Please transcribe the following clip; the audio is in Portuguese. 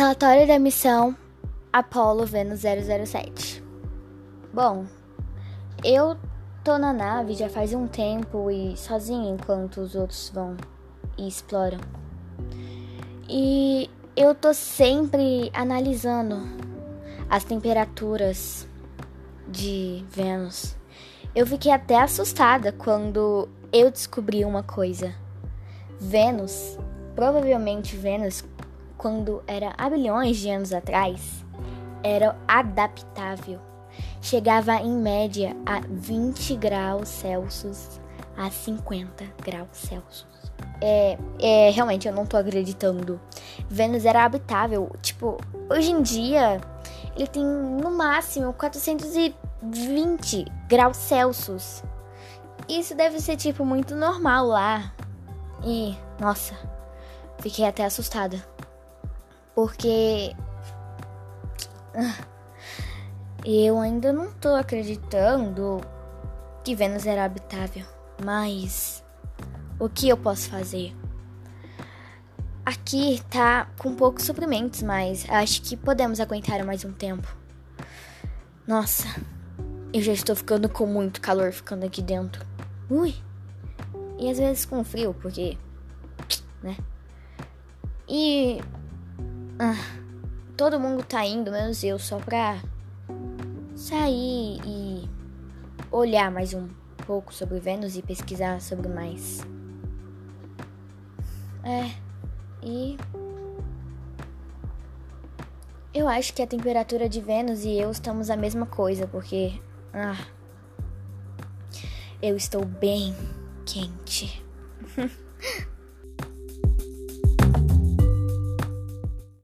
Relatório da missão Apollo Vênus 007. Bom, eu tô na nave já faz um tempo e sozinha enquanto os outros vão e exploram. E eu tô sempre analisando as temperaturas de Vênus. Eu fiquei até assustada quando eu descobri uma coisa. Vênus, provavelmente Vênus, quando era há bilhões de anos atrás, era adaptável. Chegava em média a 20 graus Celsius a 50 graus Celsius. É, é, realmente eu não tô acreditando. Vênus era habitável. Tipo, hoje em dia ele tem no máximo 420 graus Celsius. Isso deve ser tipo muito normal lá. E, nossa, fiquei até assustada. Porque eu ainda não tô acreditando que Vênus era habitável. Mas o que eu posso fazer? Aqui tá com poucos suprimentos, mas acho que podemos aguentar mais um tempo. Nossa, eu já estou ficando com muito calor ficando aqui dentro. Ui! E às vezes com frio, porque. né? E. Ah, todo mundo tá indo, menos eu, só pra sair e olhar mais um pouco sobre Vênus e pesquisar sobre mais. É, e. Eu acho que a temperatura de Vênus e eu estamos a mesma coisa, porque. Ah. Eu estou bem quente.